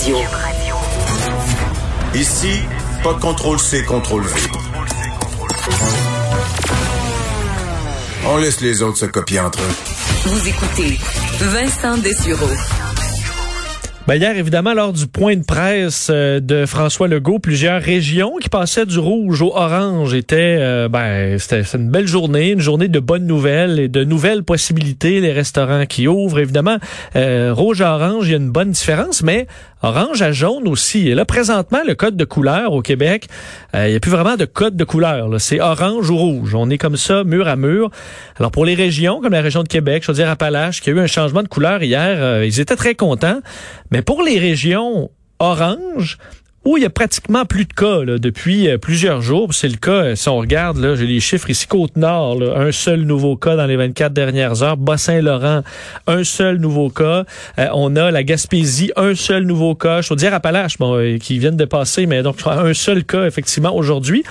Radio. Ici, pas de contrôle C, contrôle V. On laisse les autres se copier entre eux. Vous écoutez Vincent Dessureau. Ben hier, évidemment, lors du point de presse euh, de François Legault, plusieurs régions qui passaient du rouge au orange étaient, euh, ben, c'était une belle journée, une journée de bonnes nouvelles et de nouvelles possibilités, les restaurants qui ouvrent. Évidemment, euh, rouge à orange, il y a une bonne différence, mais orange à jaune aussi. Et là, présentement, le code de couleur au Québec, il n'y a plus vraiment de code de couleur. C'est orange ou rouge. On est comme ça, mur à mur. Alors, pour les régions, comme la région de Québec, je veux dire Appalaches, qui a eu un changement de couleur hier, ils étaient très contents. Mais pour les régions orange, il y a pratiquement plus de cas là, depuis euh, plusieurs jours. C'est le cas, euh, si on regarde, j'ai les chiffres ici, Côte-Nord, un seul nouveau cas dans les 24 dernières heures. Bas-Saint-Laurent, un seul nouveau cas. Euh, on a la Gaspésie, un seul nouveau cas. Je veux dire Appalaches, bon, qui viennent de passer, mais donc un seul cas, effectivement, aujourd'hui.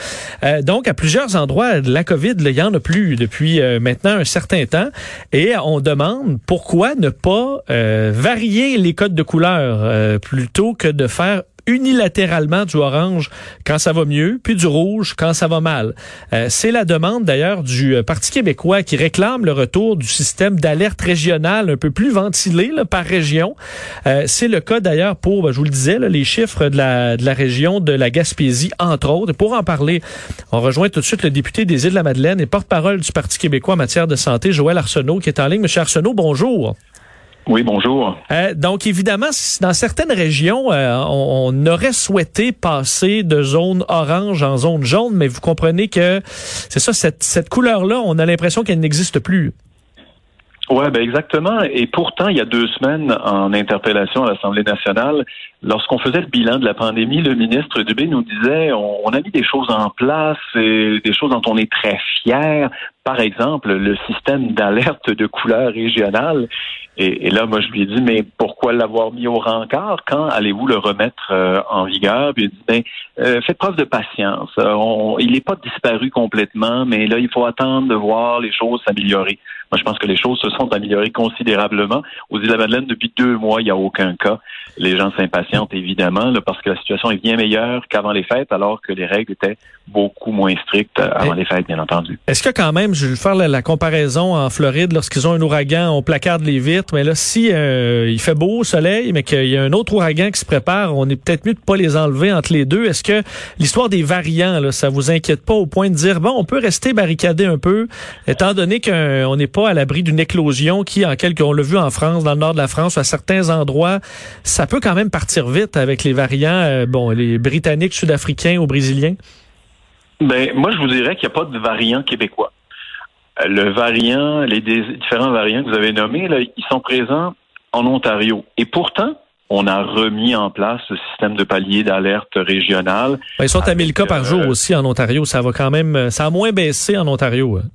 donc, à plusieurs endroits, la COVID, il y en a plus depuis maintenant un certain temps. Et on demande pourquoi ne pas varier les codes de couleur plutôt que de faire unilatéralement du orange quand ça va mieux, puis du rouge quand ça va mal. Euh, c'est la demande d'ailleurs du euh, Parti québécois qui réclame le retour du système d'alerte régionale un peu plus ventilé là, par région. Euh, c'est le cas d'ailleurs pour, ben, je vous le disais, là, les chiffres de la, de la région de la Gaspésie, entre autres. Pour en parler, on rejoint tout de suite le député des Îles-de-la-Madeleine et porte-parole du Parti québécois en matière de santé, Joël Arsenault, qui est en ligne. Monsieur Arsenault, bonjour. Oui, bonjour. Euh, donc, évidemment, dans certaines régions, euh, on, aurait souhaité passer de zone orange en zone jaune, mais vous comprenez que c'est ça, cette, cette couleur-là, on a l'impression qu'elle n'existe plus. Oui, ben exactement. Et pourtant, il y a deux semaines, en interpellation à l'Assemblée nationale, lorsqu'on faisait le bilan de la pandémie, le ministre Dubé nous disait on, a mis des choses en place, et des choses dont on est très fier. Par exemple, le système d'alerte de couleur régionale. Et, là, moi, je lui ai dit, mais pourquoi l'avoir mis au rencard? Quand allez-vous le remettre euh, en vigueur? Puis il dit, ben, euh, faites preuve de patience. Euh, il n'est pas disparu complètement, mais là, il faut attendre de voir les choses s'améliorer. Moi, je pense que les choses se sont améliorées considérablement. Aux Îles-de-la-Madeleine, depuis deux mois, il n'y a aucun cas. Les gens s'impatientent, évidemment, parce que la situation est bien meilleure qu'avant les fêtes, alors que les règles étaient beaucoup moins strictes avant les fêtes, bien entendu. Est-ce que quand même, je vais faire la, comparaison en Floride, lorsqu'ils ont un ouragan, on placarde les vitres, mais là, si euh, il fait beau, soleil, mais qu'il y a un autre ouragan qui se prépare, on est peut-être mieux de pas les enlever entre les deux. Est-ce que l'histoire des variants, là, ça vous inquiète pas au point de dire, bon, on peut rester barricadé un peu, étant donné qu'on n'est pas à l'abri d'une éclosion qui, en quelque, on l'a vu en France, dans le nord de la France, à certains endroits, ça peut quand même partir vite avec les variants, euh, bon, les Britanniques, Sud-Africains ou Brésiliens? Ben, moi, je vous dirais qu'il n'y a pas de variant québécois. Euh, le variant, les différents variants que vous avez nommés, là, ils sont présents en Ontario. Et pourtant, on a remis en place ce système de palier d'alerte régional. Ben, ils sont à 1000 cas par jour euh, aussi en Ontario. Ça va quand même, ça a moins baissé en Ontario. Hein.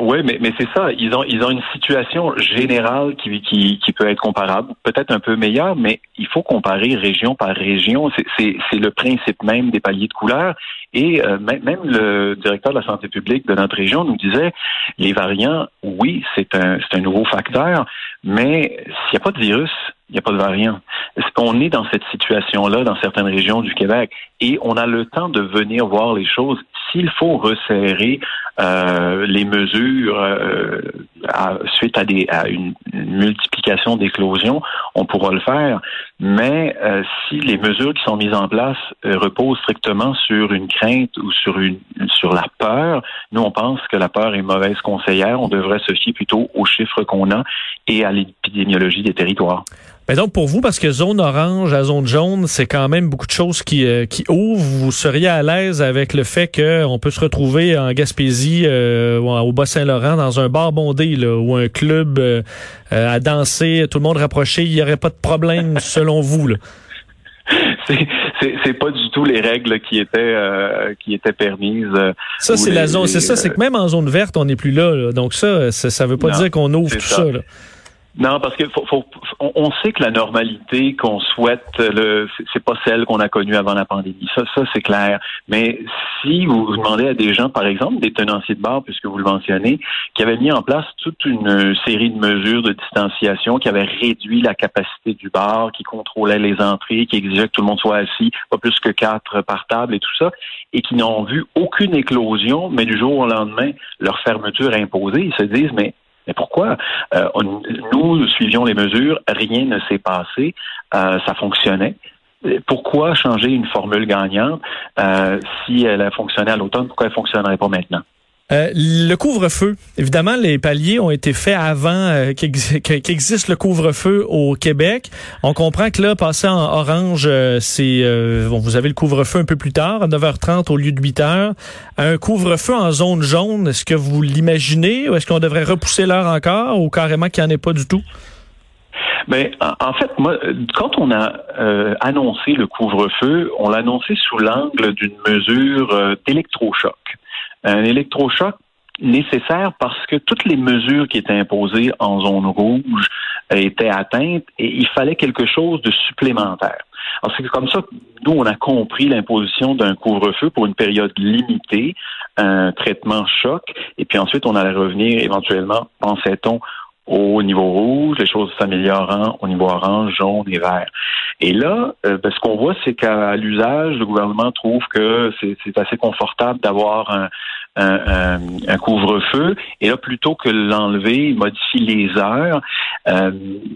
Oui, mais, mais c'est ça. Ils ont, ils ont une situation générale qui, qui, qui peut être comparable, peut-être un peu meilleure, mais il faut comparer région par région. C'est le principe même des paliers de couleur. Et euh, même le directeur de la santé publique de notre région nous disait, les variants, oui, c'est un, un nouveau facteur, mais s'il n'y a pas de virus, il n'y a pas de variant. On est dans cette situation-là dans certaines régions du Québec? Et on a le temps de venir voir les choses. S'il faut resserrer euh, les mesures euh, suite à, des, à une, multiplication d'éclosions, on pourra le faire. Mais euh, si les mesures qui sont mises en place reposent strictement sur une crainte ou sur une sur la peur, nous on pense que la peur est mauvaise conseillère. On devrait se fier plutôt aux chiffres qu'on a et à l'épidémiologie des territoires. Mais donc pour vous, parce que zone orange à zone jaune, c'est quand même beaucoup de choses qui, qui ouvrent. Vous seriez à l'aise avec le fait qu'on peut se retrouver en Gaspésie, euh, au Bas-Saint-Laurent, dans un bar bondé là, ou un club euh, euh, à danser, tout le monde rapproché, il n'y aurait pas de problème selon vous là? c'est pas du tout les règles qui étaient qui étaient permises. Ça c'est la zone, c'est ça, c'est que même en zone verte on n'est plus là, Donc ça, ça, ça veut pas dire qu'on ouvre tout ça. Non, parce que on sait que la normalité qu'on souhaite, le, c'est pas celle qu'on a connue avant la pandémie. Ça, ça c'est clair. Mais si vous demandez à des gens, par exemple, des tenanciers de bar, puisque vous le mentionnez, qui avaient mis en place toute une série de mesures de distanciation, qui avaient réduit la capacité du bar, qui contrôlaient les entrées, qui exigeaient que tout le monde soit assis, pas plus que quatre par table et tout ça, et qui n'ont vu aucune éclosion, mais du jour au lendemain, leur fermeture imposée, ils se disent, mais mais pourquoi? Euh, nous suivions les mesures, rien ne s'est passé, euh, ça fonctionnait. Pourquoi changer une formule gagnante euh, si elle a fonctionné à l'automne Pourquoi elle fonctionnerait pas maintenant? Euh, le couvre-feu, évidemment, les paliers ont été faits avant euh, qu'existe le couvre-feu au Québec. On comprend que là, passer en orange, euh, c'est bon, vous avez le couvre-feu un peu plus tard, à 9h30 au lieu de 8h. Un couvre-feu en zone jaune, est-ce que vous l'imaginez ou est-ce qu'on devrait repousser l'heure encore ou carrément qu'il n'y en ait pas du tout? Mais ben, en fait, moi, quand on a annoncé le couvre-feu, on l'a annoncé sous l'angle d'une mesure d'électrochoc un électrochoc nécessaire parce que toutes les mesures qui étaient imposées en zone rouge étaient atteintes et il fallait quelque chose de supplémentaire. Alors c'est comme ça que nous, on a compris l'imposition d'un couvre-feu pour une période limitée, un traitement choc, et puis ensuite on allait revenir éventuellement, pensait-on, au niveau rouge, les choses s'améliorant au niveau orange, jaune et vert. Et là, euh, ben, ce qu'on voit, c'est qu'à l'usage, le gouvernement trouve que c'est assez confortable d'avoir un, un, couvre-feu. Et là, plutôt que l'enlever, modifie les heures. Euh,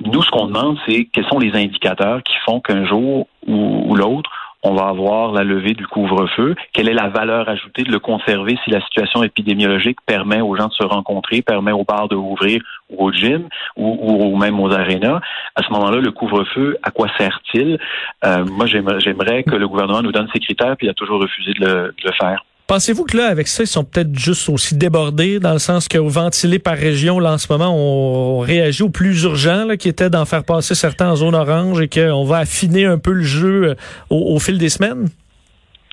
nous, ce qu'on demande, c'est quels sont les indicateurs qui font qu'un jour ou l'autre, on va avoir la levée du couvre-feu. Quelle est la valeur ajoutée de le conserver si la situation épidémiologique permet aux gens de se rencontrer, permet aux bars de ouvrir ou au gym ou, même aux arénas? À ce moment-là, le couvre-feu, à quoi sert-il? Euh, moi, j'aimerais que le gouvernement nous donne ses critères, puis il a toujours refusé de le faire. Pensez-vous que là, avec ça, ils sont peut-être juste aussi débordés, dans le sens que ventilés par région, là, en ce moment, on réagit au plus urgent, là, qui était d'en faire passer certains en zone orange et qu'on va affiner un peu le jeu euh, au, fil des semaines?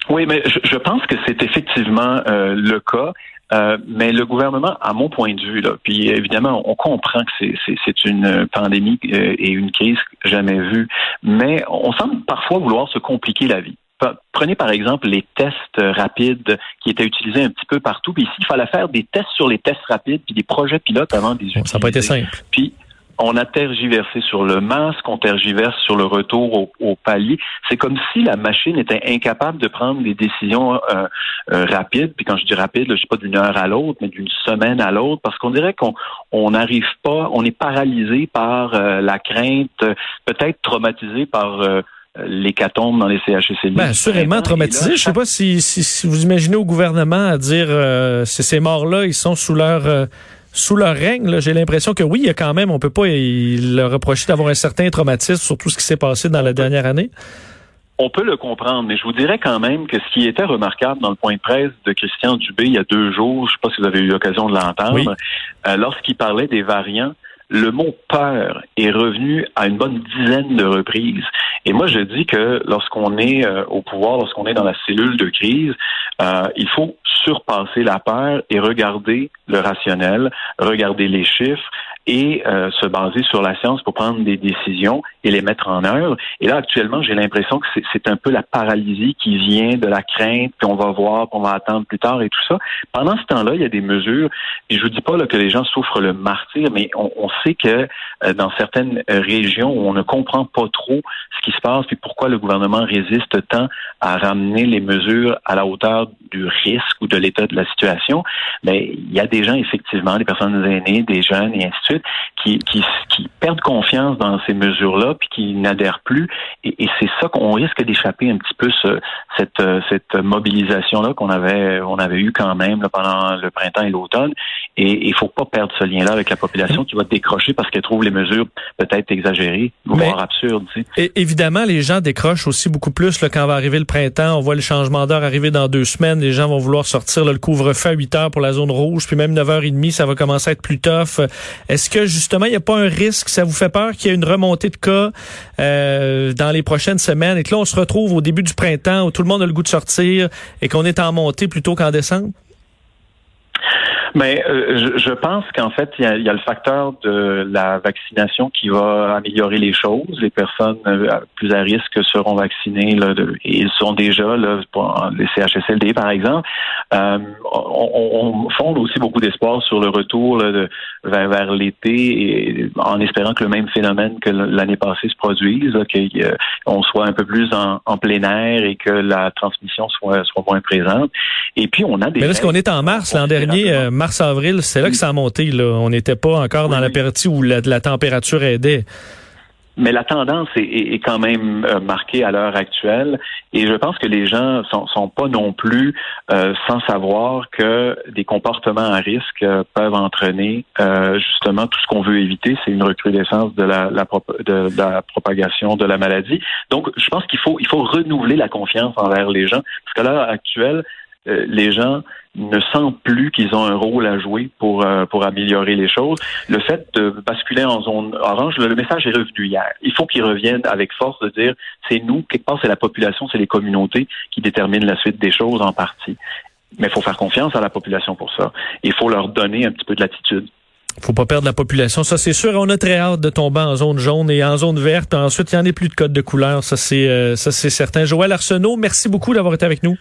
Oui, mais je, pense que c'est effectivement euh, le cas. Euh, mais le gouvernement, à mon point de vue, là, puis évidemment, on comprend que c'est une pandémie et une crise jamais vue, mais on semble parfois vouloir se compliquer la vie. Prenez par exemple les tests rapides qui étaient utilisés un petit peu partout. Puis ici, il fallait faire des tests sur les tests rapides puis des projets pilotes avant des utiliser. Ça n'a pas été simple. Puis on a tergiversé sur le masque, on tergiverse sur le retour au, palier. C'est comme si la machine était incapable de prendre des décisions euh, euh, rapides. Puis quand je dis rapide, je ne sais pas d'une heure à l'autre, mais d'une semaine à l'autre, parce qu'on dirait qu'on n'arrive pas, on est paralysé par euh, la crainte, peut-être traumatisé par l'hécatombe dans les CHSLI. Ben, assurément traumatisé. Je sais pas si, si, vous imaginez au gouvernement à dire euh, ces morts-là, ils sont sous leur euh, sous leur règne. J'ai l'impression que oui, il y a quand même, on peut pas leur reprocher d'avoir un certain traumatisme sur tout ce qui s'est passé dans la dernière année. On peut le comprendre, mais je vous dirais quand même que ce qui était remarquable dans le point de presse de Christian Dubé il y a deux jours, je ne sais pas si vous avez eu l'occasion de l'entendre, euh, lorsqu'il parlait des variants, le mot peur est revenu à une bonne dizaine de reprises. Et moi, je dis que lorsqu'on est euh, au pouvoir, lorsqu'on est dans la cellule de crise, euh, il faut surpasser la peur et regarder le rationnel, regarder les chiffres et euh, se baser sur la science pour prendre des décisions et les mettre en œuvre. Et là, actuellement, j'ai l'impression que c'est un peu la paralysie qui vient de la crainte, qu'on va voir, qu'on va attendre plus tard et tout ça. Pendant ce temps-là, il y a des mesures, et je vous dis pas là, que les gens souffrent le martyr, mais on, on sait que euh, dans certaines régions où on ne comprend pas trop ce qui se passe, puis pourquoi le gouvernement résiste tant à ramener les mesures à la hauteur du risque ou de l'état de la situation, mais il y a des gens, effectivement, des personnes aînées, des jeunes et ainsi de suite, qui, perdent confiance dans ces mesures-là puis qui n'adhèrent plus. Et, c'est ça qu'on risque d'échapper un petit peu ce, cette, mobilisation-là qu'on avait, on avait eu quand même pendant le printemps et l'automne. Et il faut pas perdre ce lien-là avec la population qui va décrocher parce qu'elle trouve les mesures peut-être exagérées, voire absurdes. Et évidemment, les gens décrochent aussi beaucoup plus là, quand va arriver le printemps. On voit le changement d'heure arriver dans deux semaines. Les gens vont vouloir sortir le couvre-feu à 8 heures pour la zone rouge, puis même 9h30, ça va commencer à être plus tough. Est-ce que justement, il n'y a pas un risque, ça vous fait peur qu'il y ait une remontée de cas euh, dans les prochaines semaines et que là, on se retrouve au début du printemps où tout le monde a le goût de sortir et qu'on est en montée plutôt qu'en descente? Mais euh, je, pense qu'en fait, il y, a, le facteur de la vaccination qui va améliorer les choses. Les personnes euh, plus à risque seront vaccinées là, et ils sont déjà là, pour les CHSLD par exemple. Euh, on, fonde aussi beaucoup d'espoir sur le retour de, vers, l'été en espérant que le même phénomène que l'année passée se produise, qu'on soit un peu plus en, plein air et que la transmission soit, soit moins présente. Et puis on a des. Mais est-ce qu'on est en mars l'an dernier? Mars-avril, c'est là que ça a monté. Là. On n'était pas encore dans la période où la, température aidait. Mais la tendance est, quand même euh, marquée à l'heure actuelle et je pense que les gens sont, sont pas non plus euh, sans savoir que des comportements à risque euh, peuvent entraîner justement tout ce qu'on veut éviter, c'est une recrudescence de la, de, la propagation de la maladie. Donc, je pense qu'il faut il faut renouveler la confiance envers les gens parce qu'à l'heure actuelle, les gens ne sentent plus qu'ils ont un rôle à jouer pour euh, pour améliorer les choses. Le fait de basculer en zone orange, le, message est revenu hier. Il faut qu'ils reviennent avec force de dire c'est nous, quelque part c'est la population, c'est les communautés qui déterminent la suite des choses en partie. Mais il faut faire confiance à la population pour ça. Il faut leur donner un petit peu de latitude. Faut pas perdre la population, ça c'est sûr. On a très hâte de tomber en zone jaune et en zone verte. Ensuite, il n'y en a plus de code de couleur, ça c'est euh, ça c'est certain. Joël Arsenault, merci beaucoup d'avoir été avec nous.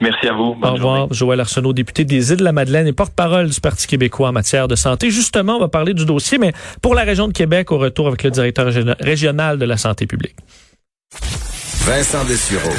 Merci à vous. Au revoir. Joël Arsenault, député des Îles-de-la-Madeleine et porte-parole du Parti québécois en matière de santé. Justement, on va parler du dossier, mais pour la région de Québec, au retour avec le directeur régional de la santé publique. Vincent Dessureau,